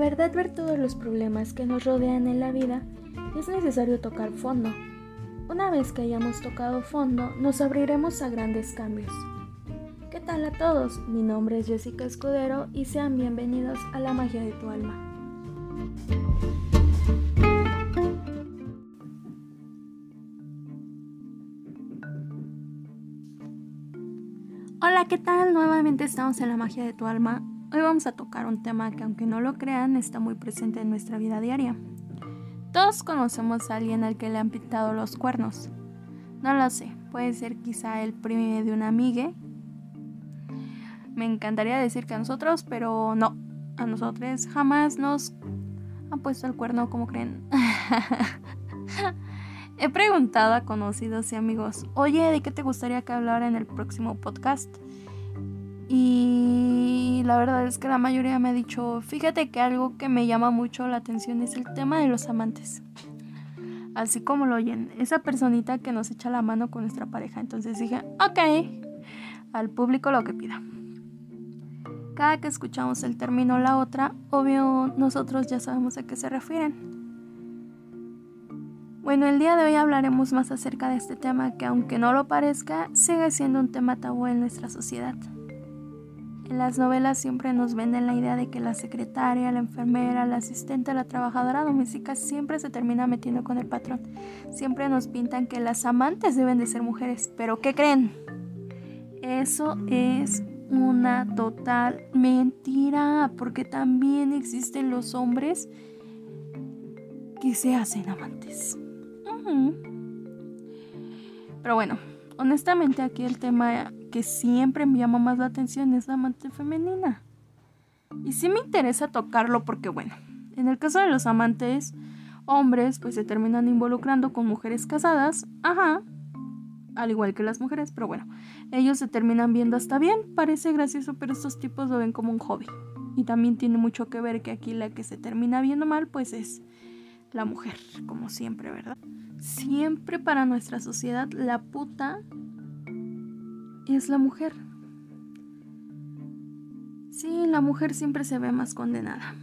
verdad ver todos los problemas que nos rodean en la vida, es necesario tocar fondo. Una vez que hayamos tocado fondo, nos abriremos a grandes cambios. ¿Qué tal a todos? Mi nombre es Jessica Escudero y sean bienvenidos a la magia de tu alma. Hola, ¿qué tal? Nuevamente estamos en la magia de tu alma. Hoy vamos a tocar un tema que aunque no lo crean está muy presente en nuestra vida diaria. Todos conocemos a alguien al que le han pintado los cuernos. No lo sé, puede ser quizá el primo de una amiga. Me encantaría decir que a nosotros, pero no, a nosotros jamás nos han puesto el cuerno como creen. He preguntado a conocidos y amigos, oye, ¿de qué te gustaría que hablara en el próximo podcast? Y la verdad es que la mayoría me ha dicho, fíjate que algo que me llama mucho la atención es el tema de los amantes. Así como lo oyen, esa personita que nos echa la mano con nuestra pareja. Entonces dije, ok, al público lo que pida. Cada que escuchamos el término la otra, obvio nosotros ya sabemos a qué se refieren. Bueno, el día de hoy hablaremos más acerca de este tema que aunque no lo parezca, sigue siendo un tema tabú en nuestra sociedad. En las novelas siempre nos venden la idea de que la secretaria, la enfermera, la asistente, la trabajadora doméstica siempre se termina metiendo con el patrón. Siempre nos pintan que las amantes deben de ser mujeres, pero ¿qué creen? Eso es una total mentira, porque también existen los hombres que se hacen amantes. Pero bueno, honestamente aquí el tema que siempre me llama más la atención es la amante femenina. Y sí me interesa tocarlo porque bueno, en el caso de los amantes hombres pues se terminan involucrando con mujeres casadas, ajá, al igual que las mujeres, pero bueno, ellos se terminan viendo hasta bien, parece gracioso, pero estos tipos lo ven como un hobby. Y también tiene mucho que ver que aquí la que se termina viendo mal pues es la mujer, como siempre, ¿verdad? Siempre para nuestra sociedad la puta es la mujer. Sí, la mujer siempre se ve más condenada.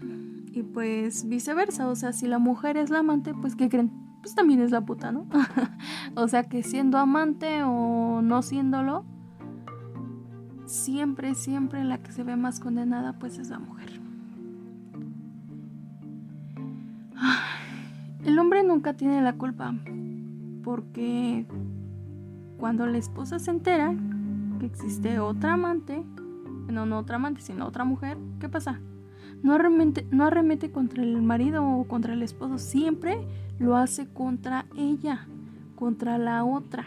Y pues viceversa, o sea, si la mujer es la amante, pues ¿qué creen? Pues también es la puta, ¿no? o sea que siendo amante o no siéndolo, siempre, siempre la que se ve más condenada, pues es la mujer. El hombre nunca tiene la culpa, porque cuando la esposa se entera que existe otra amante, no, no otra amante, sino otra mujer, ¿qué pasa? No arremete, no arremete contra el marido o contra el esposo, siempre lo hace contra ella, contra la otra.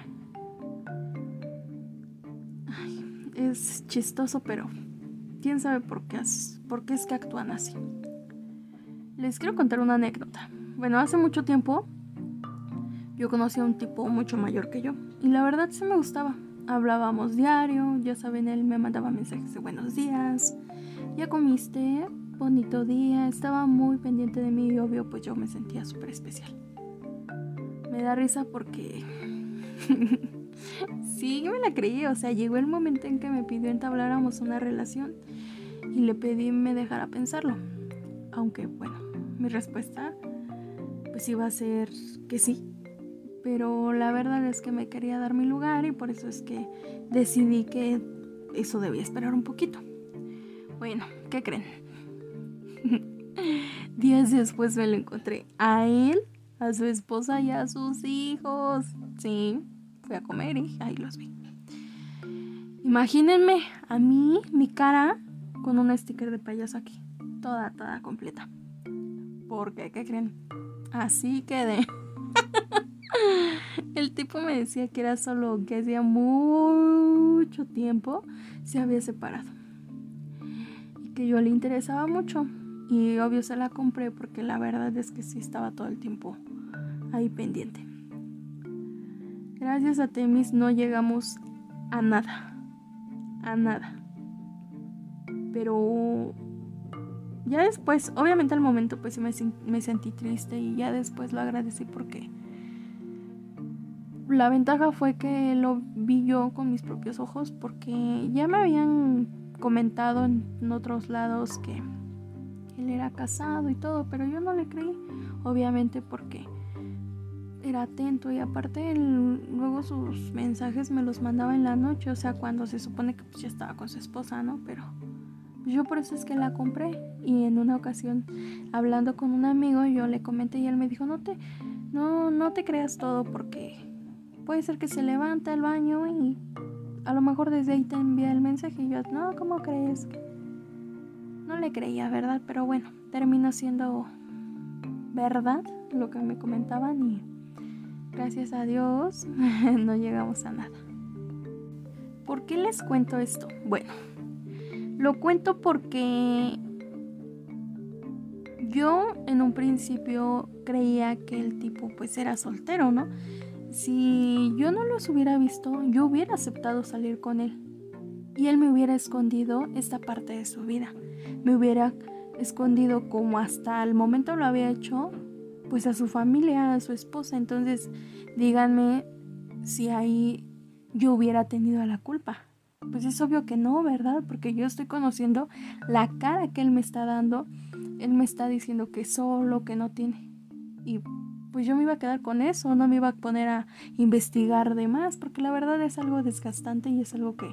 es chistoso, pero quién sabe por qué, por qué es que actúan así. Les quiero contar una anécdota. Bueno, hace mucho tiempo yo conocí a un tipo mucho mayor que yo y la verdad sí me gustaba. Hablábamos diario, ya saben, él me mandaba mensajes de buenos días. ¿Ya comiste? Bonito día. Estaba muy pendiente de mí y obvio pues yo me sentía súper especial. Me da risa porque... sí, me la creí. O sea, llegó el momento en que me pidió entabláramos una relación y le pedí me dejara pensarlo. Aunque bueno, mi respuesta pues iba a ser que sí. Pero la verdad es que me quería dar mi lugar y por eso es que decidí que eso debía esperar un poquito. Bueno, ¿qué creen? Días después me lo encontré a él, a su esposa y a sus hijos. Sí, fui a comer y ahí los vi. Imagínense a mí, mi cara, con un sticker de payaso aquí. Toda, toda completa. ¿Por qué? ¿Qué creen? Así quedé. El tipo me decía que era solo que hacía mucho tiempo se había separado. Y que yo le interesaba mucho. Y obvio se la compré porque la verdad es que sí estaba todo el tiempo ahí pendiente. Gracias a Temis no llegamos a nada. A nada. Pero ya después, obviamente al momento pues me, me sentí triste y ya después lo agradecí porque la ventaja fue que lo vi yo con mis propios ojos porque ya me habían comentado en otros lados que él era casado y todo, pero yo no le creí, obviamente porque era atento y aparte luego sus mensajes me los mandaba en la noche, o sea, cuando se supone que pues, ya estaba con su esposa, ¿no? Pero yo por eso es que la compré y en una ocasión hablando con un amigo yo le comenté y él me dijo, "No te no no te creas todo porque puede ser que se levanta al baño y a lo mejor desde ahí te envía el mensaje y yo, "No, ¿cómo crees?" No le creía, ¿verdad? Pero bueno, terminó siendo verdad lo que me comentaban y gracias a Dios no llegamos a nada. ¿Por qué les cuento esto? Bueno, lo cuento porque yo en un principio creía que el tipo pues era soltero, ¿no? Si yo no los hubiera visto, yo hubiera aceptado salir con él. Y él me hubiera escondido esta parte de su vida. Me hubiera escondido como hasta el momento lo había hecho, pues a su familia, a su esposa. Entonces, díganme si ahí yo hubiera tenido la culpa. Pues es obvio que no, ¿verdad? Porque yo estoy conociendo la cara que él me está dando. Él me está diciendo que solo, que no tiene. Y pues yo me iba a quedar con eso, no me iba a poner a investigar de más, porque la verdad es algo desgastante y es algo que,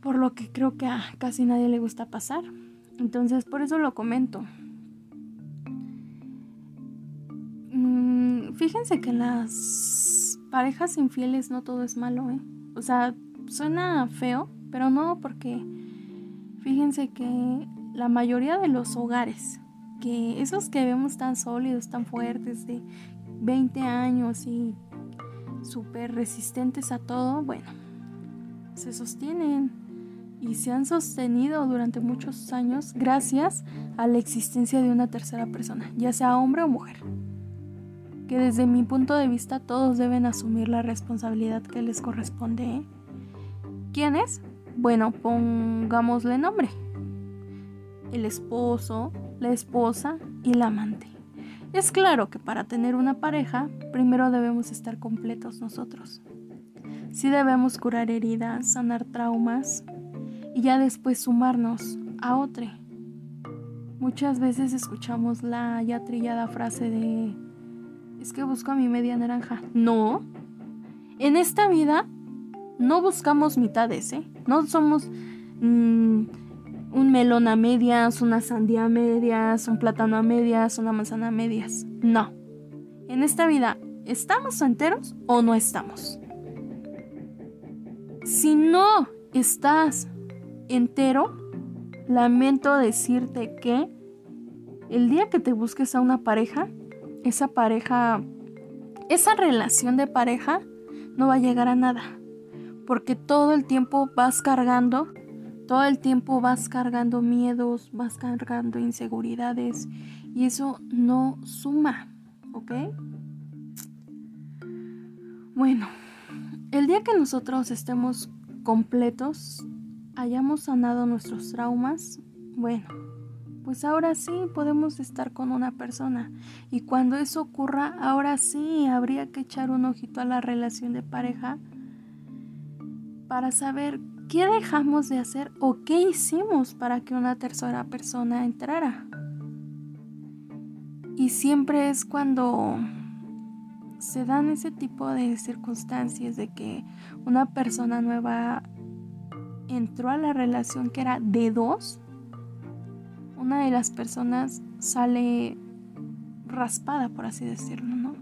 por lo que creo que a casi nadie le gusta pasar. Entonces, por eso lo comento. Mm, fíjense que las parejas infieles no todo es malo, ¿eh? O sea, suena feo, pero no porque fíjense que la mayoría de los hogares, que esos que vemos tan sólidos, tan fuertes, de 20 años y súper resistentes a todo, bueno, se sostienen y se han sostenido durante muchos años gracias a la existencia de una tercera persona, ya sea hombre o mujer. Que desde mi punto de vista todos deben asumir la responsabilidad que les corresponde. ¿eh? ¿Quién es? Bueno, pongámosle nombre. El esposo, la esposa y la amante. Es claro que para tener una pareja, primero debemos estar completos nosotros. Sí debemos curar heridas, sanar traumas y ya después sumarnos a otro. Muchas veces escuchamos la ya trillada frase de es que busco a mi media naranja. No. En esta vida no buscamos mitades, ¿eh? No somos mm, un melón a medias, una sandía a medias, un plátano a medias, una manzana a medias. No. En esta vida, ¿estamos enteros o no estamos? Si no estás entero, lamento decirte que el día que te busques a una pareja, esa pareja, esa relación de pareja no va a llegar a nada porque todo el tiempo vas cargando, todo el tiempo vas cargando miedos, vas cargando inseguridades y eso no suma, ¿ok? Bueno, el día que nosotros estemos completos, hayamos sanado nuestros traumas, bueno, pues ahora sí podemos estar con una persona. Y cuando eso ocurra, ahora sí habría que echar un ojito a la relación de pareja para saber qué dejamos de hacer o qué hicimos para que una tercera persona entrara. Y siempre es cuando se dan ese tipo de circunstancias de que una persona nueva entró a la relación que era de dos, una de las personas sale raspada, por así decirlo, ¿no?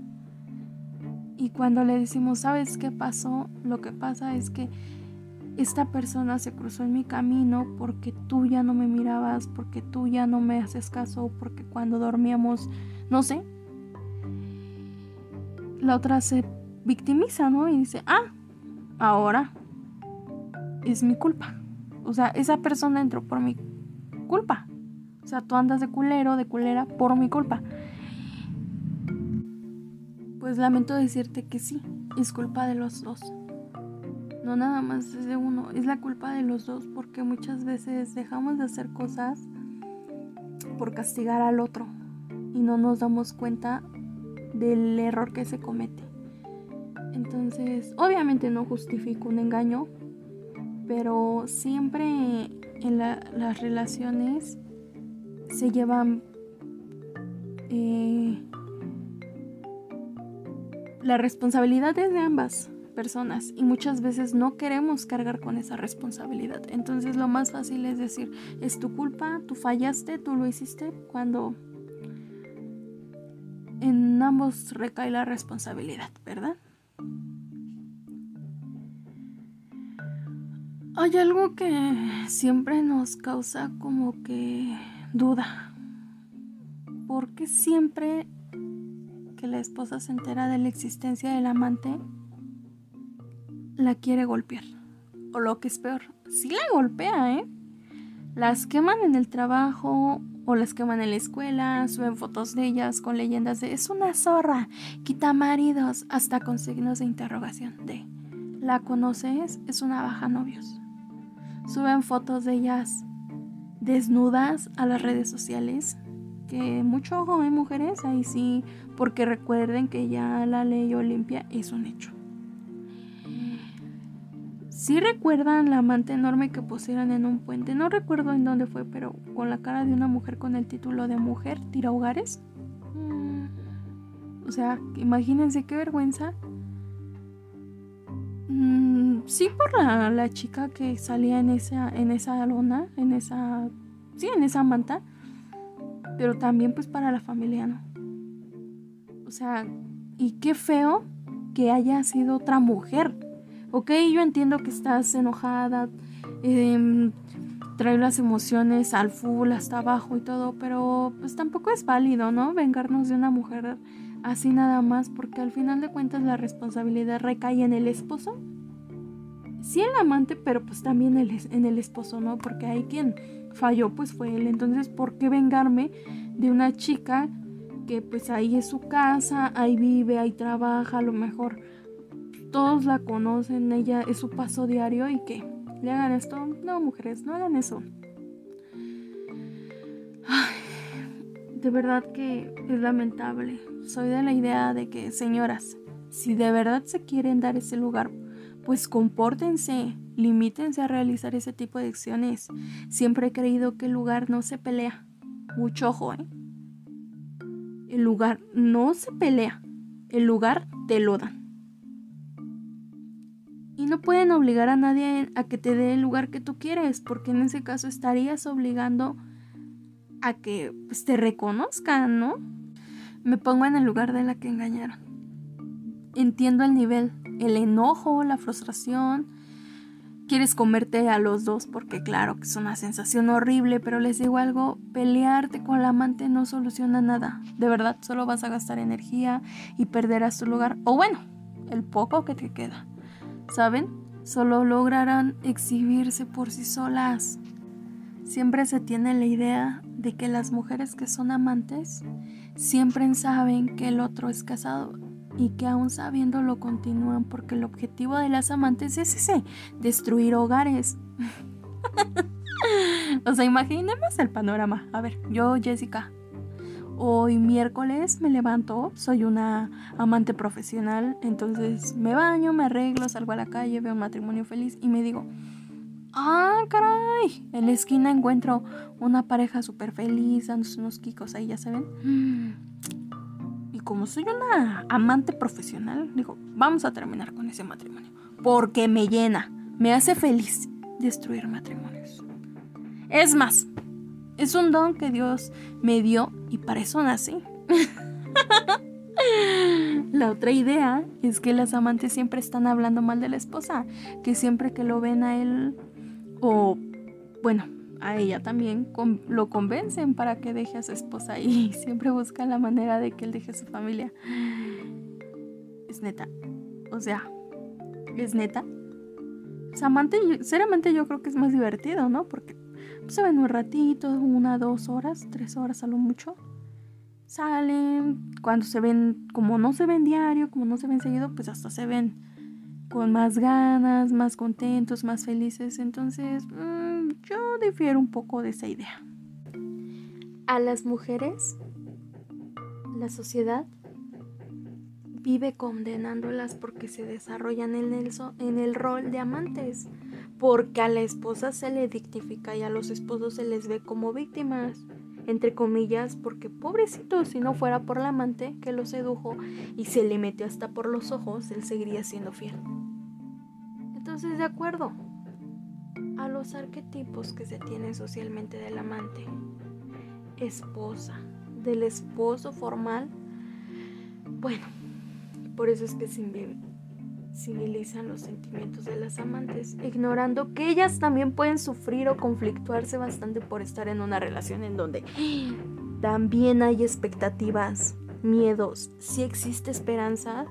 Y cuando le decimos, ¿sabes qué pasó? Lo que pasa es que esta persona se cruzó en mi camino porque tú ya no me mirabas, porque tú ya no me haces caso, porque cuando dormíamos, no sé, la otra se victimiza, ¿no? Y dice, ah, ahora es mi culpa. O sea, esa persona entró por mi culpa. O sea, tú andas de culero, de culera, por mi culpa. Pues lamento decirte que sí, es culpa de los dos no nada más es de uno, es la culpa de los dos porque muchas veces dejamos de hacer cosas por castigar al otro y no nos damos cuenta del error que se comete. Entonces, obviamente no justifico un engaño, pero siempre en las relaciones se llevan eh, la responsabilidad es de ambas personas y muchas veces no queremos cargar con esa responsabilidad. Entonces lo más fácil es decir, es tu culpa, tú fallaste, tú lo hiciste, cuando en ambos recae la responsabilidad, ¿verdad? Hay algo que siempre nos causa como que duda. Porque siempre que la esposa se entera de la existencia del amante, la quiere golpear. O lo que es peor, sí la golpea, ¿eh? Las queman en el trabajo o las queman en la escuela, suben fotos de ellas con leyendas de es una zorra, quita maridos, hasta con signos de interrogación de ¿la conoces? Es una baja novios. Suben fotos de ellas desnudas a las redes sociales. Que mucho ojo, ¿eh, mujeres? Ahí sí, porque recuerden que ya la ley Olimpia es un hecho. Si recuerdan la amante enorme que pusieron en un puente, no recuerdo en dónde fue, pero con la cara de una mujer con el título de mujer tira hogares. O sea, imagínense qué vergüenza. Mm, sí, por la, la, chica que salía en esa, en esa lona, en esa. Sí, en esa manta. Pero también, pues, para la familia, ¿no? O sea, y qué feo que haya sido otra mujer ok, yo entiendo que estás enojada, eh, trae las emociones al full, hasta abajo y todo, pero pues tampoco es válido, ¿no? Vengarnos de una mujer así nada más, porque al final de cuentas la responsabilidad recae en el esposo. Sí, el amante, pero pues también en el esposo, ¿no? Porque hay quien falló, pues fue él. Entonces, ¿por qué vengarme de una chica que pues ahí es su casa, ahí vive, ahí trabaja, a lo mejor todos la conocen, ella es su paso diario y que le hagan esto. No, mujeres, no hagan eso. de verdad que es lamentable. Soy de la idea de que, señoras, si de verdad se quieren dar ese lugar, pues compórtense, limítense a realizar ese tipo de acciones. Siempre he creído que el lugar no se pelea. Mucho ojo, ¿eh? El lugar no se pelea. El lugar te lo dan. Pueden obligar a nadie a que te dé el lugar que tú quieres, porque en ese caso estarías obligando a que pues, te reconozcan, ¿no? Me pongo en el lugar de la que engañaron. Entiendo el nivel, el enojo, la frustración. Quieres comerte a los dos porque claro que es una sensación horrible, pero les digo algo, pelearte con la amante no soluciona nada. De verdad, solo vas a gastar energía y perderás tu lugar. O bueno, el poco que te queda. ¿Saben? Solo lograrán exhibirse por sí solas. Siempre se tiene la idea de que las mujeres que son amantes siempre saben que el otro es casado y que aún sabiéndolo continúan porque el objetivo de las amantes es ese, destruir hogares. o sea, imaginemos el panorama. A ver, yo, Jessica, Hoy miércoles me levanto, soy una amante profesional, entonces me baño, me arreglo, salgo a la calle, veo un matrimonio feliz y me digo, ah, caray, en la esquina encuentro una pareja súper feliz, dándose unos kikos ahí, ya saben. Y como soy una amante profesional, digo, vamos a terminar con ese matrimonio, porque me llena, me hace feliz destruir matrimonios. Es más, es un don que Dios me dio y para eso nací. La otra idea es que las amantes siempre están hablando mal de la esposa, que siempre que lo ven a él o bueno, a ella también lo convencen para que deje a su esposa y siempre buscan la manera de que él deje a su familia. Es neta. O sea, es neta. amante, ser amante yo creo que es más divertido, ¿no? Porque se ven un ratito, una, dos horas, tres horas a lo mucho. Salen, cuando se ven, como no se ven diario, como no se ven seguido, pues hasta se ven con más ganas, más contentos, más felices. Entonces, mm, yo difiero un poco de esa idea. A las mujeres, la sociedad vive condenándolas porque se desarrollan en el, en el rol de amantes porque a la esposa se le dictifica y a los esposos se les ve como víctimas. entre comillas, porque pobrecito, si no fuera por la amante que lo sedujo y se le metió hasta por los ojos, él seguiría siendo fiel. Entonces, de acuerdo a los arquetipos que se tienen socialmente del amante, esposa, del esposo formal, bueno, por eso es que civilizan los sentimientos de las amantes, ignorando que ellas también pueden sufrir o conflictuarse bastante por estar en una relación en donde también hay expectativas, miedos, si existe esperanza,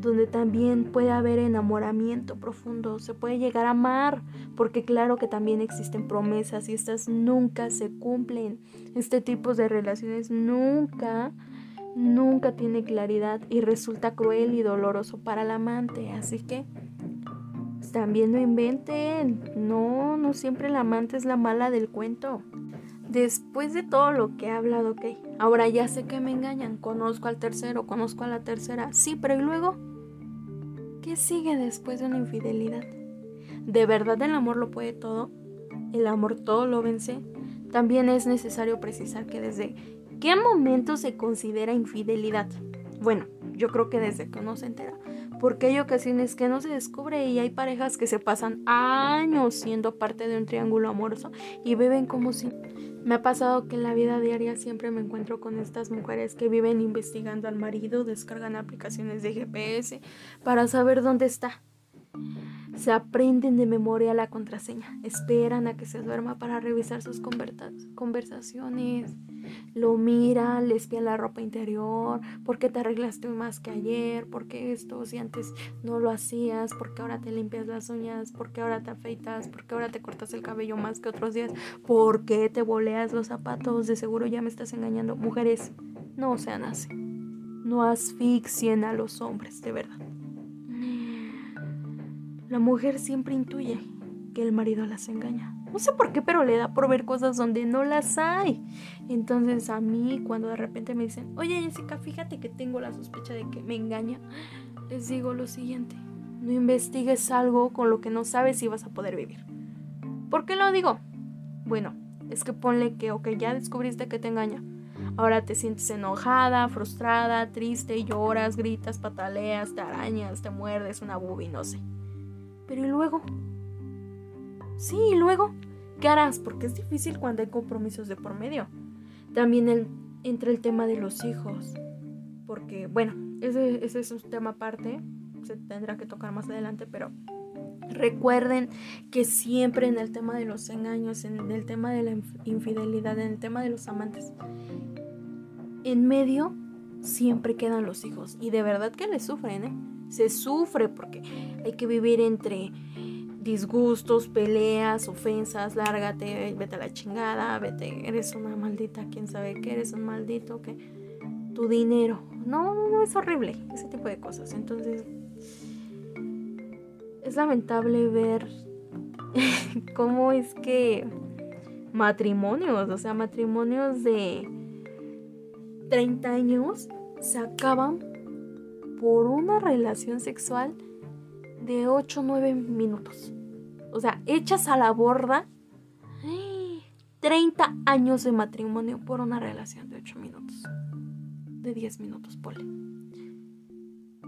donde también puede haber enamoramiento profundo, se puede llegar a amar, porque claro que también existen promesas y estas nunca se cumplen. Este tipo de relaciones nunca nunca tiene claridad y resulta cruel y doloroso para el amante. Así que también no inventen. No, no siempre el amante es la mala del cuento. Después de todo lo que he hablado, ok. Ahora ya sé que me engañan. Conozco al tercero, conozco a la tercera. Sí, pero ¿y luego? ¿Qué sigue después de una infidelidad? ¿De verdad el amor lo puede todo? ¿El amor todo lo vence? También es necesario precisar que desde ¿Qué momento se considera infidelidad? Bueno, yo creo que desde que uno se entera. Porque hay ocasiones que no se descubre y hay parejas que se pasan años siendo parte de un triángulo amoroso y viven como si... Me ha pasado que en la vida diaria siempre me encuentro con estas mujeres que viven investigando al marido, descargan aplicaciones de GPS para saber dónde está. Se aprenden de memoria la contraseña, esperan a que se duerma para revisar sus conversaciones lo mira, le espía la ropa interior, ¿por qué te arreglaste más que ayer? ¿Por qué esto si antes no lo hacías? ¿Por qué ahora te limpias las uñas? ¿Por qué ahora te afeitas? ¿Por qué ahora te cortas el cabello más que otros días? ¿Por qué te boleas los zapatos? De seguro ya me estás engañando. Mujeres, no sean así. No asfixien a los hombres, de verdad. La mujer siempre intuye que el marido las engaña. No sé por qué, pero le da por ver cosas donde no las hay. Entonces a mí cuando de repente me dicen, oye Jessica, fíjate que tengo la sospecha de que me engaña, les digo lo siguiente, no investigues algo con lo que no sabes si vas a poder vivir. ¿Por qué lo digo? Bueno, es que ponle que, ok, ya descubriste que te engaña. Ahora te sientes enojada, frustrada, triste, lloras, gritas, pataleas, te arañas, te muerdes una bubi, no sé. Pero ¿y luego? Sí, y luego, ¿qué harás? Porque es difícil cuando hay compromisos de por medio. También el, entra el tema de los hijos. Porque, bueno, ese, ese es un tema aparte. Se tendrá que tocar más adelante, pero Recuerden que siempre en el tema de los engaños, en el tema de la infidelidad, en el tema de los amantes, en medio siempre quedan los hijos. Y de verdad que le sufren, ¿eh? Se sufre porque hay que vivir entre disgustos, peleas, ofensas, lárgate, vete a la chingada, vete, eres una maldita, quién sabe qué, eres un maldito, que tu dinero. No, no, no, es horrible, ese tipo de cosas. Entonces, es lamentable ver cómo es que matrimonios, o sea, matrimonios de 30 años se acaban por una relación sexual de 8 o 9 minutos. O sea, echas a la borda 30 años de matrimonio por una relación de 8 minutos. De 10 minutos, Poli.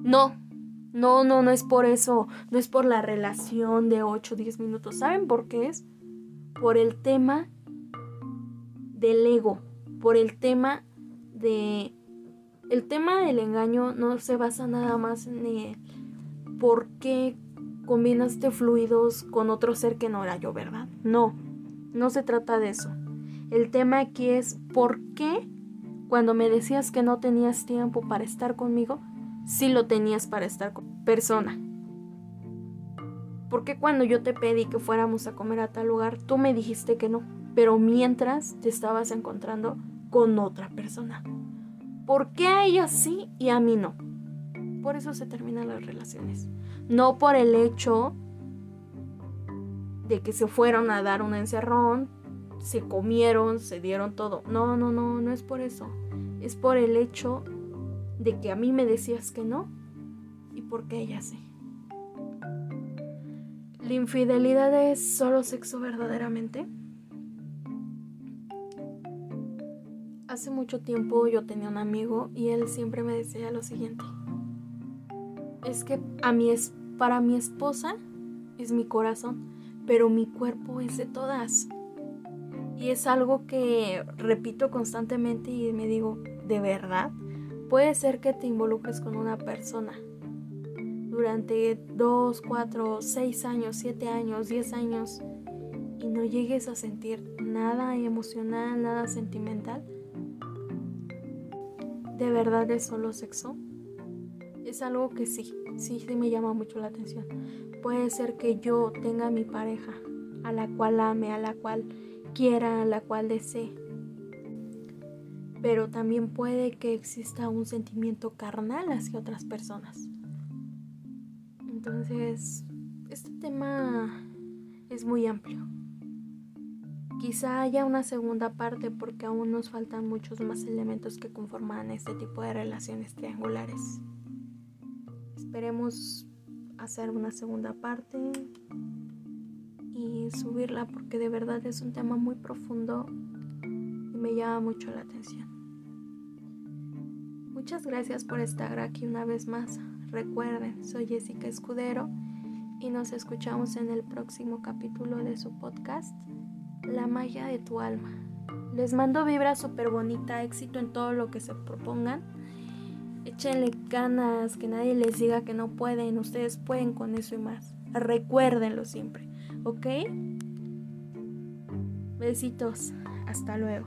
No, no, no, no es por eso. No es por la relación de 8 o 10 minutos. ¿Saben por qué es? Por el tema del ego. Por el tema de... El tema del engaño no se basa nada más en el por qué combinaste fluidos con otro ser que no era yo, ¿verdad? No, no se trata de eso. El tema aquí es por qué cuando me decías que no tenías tiempo para estar conmigo, sí lo tenías para estar con persona. ¿Por qué cuando yo te pedí que fuéramos a comer a tal lugar, tú me dijiste que no? Pero mientras te estabas encontrando con otra persona. ¿Por qué a ella sí y a mí no? Por eso se terminan las relaciones. No por el hecho de que se fueron a dar un encerrón, se comieron, se dieron todo. No, no, no, no es por eso. Es por el hecho de que a mí me decías que no y porque ella sí. ¿La infidelidad es solo sexo verdaderamente? Hace mucho tiempo yo tenía un amigo y él siempre me decía lo siguiente. Es que a mí es para mi esposa es mi corazón, pero mi cuerpo es de todas. Y es algo que repito constantemente y me digo, ¿de verdad? Puede ser que te involucres con una persona durante 2, 4, 6 años, 7 años, 10 años y no llegues a sentir nada emocional, nada sentimental ¿De verdad es solo sexo? Es algo que sí, sí, me llama mucho la atención. Puede ser que yo tenga mi pareja, a la cual ame, a la cual quiera, a la cual desee. Pero también puede que exista un sentimiento carnal hacia otras personas. Entonces, este tema es muy amplio. Quizá haya una segunda parte porque aún nos faltan muchos más elementos que conforman este tipo de relaciones triangulares. Esperemos hacer una segunda parte y subirla porque de verdad es un tema muy profundo y me llama mucho la atención. Muchas gracias por estar aquí una vez más. Recuerden, soy Jessica Escudero y nos escuchamos en el próximo capítulo de su podcast la magia de tu alma. Les mando vibra súper bonita, éxito en todo lo que se propongan. Échenle ganas, que nadie les diga que no pueden, ustedes pueden con eso y más. Recuérdenlo siempre, ¿ok? Besitos, hasta luego.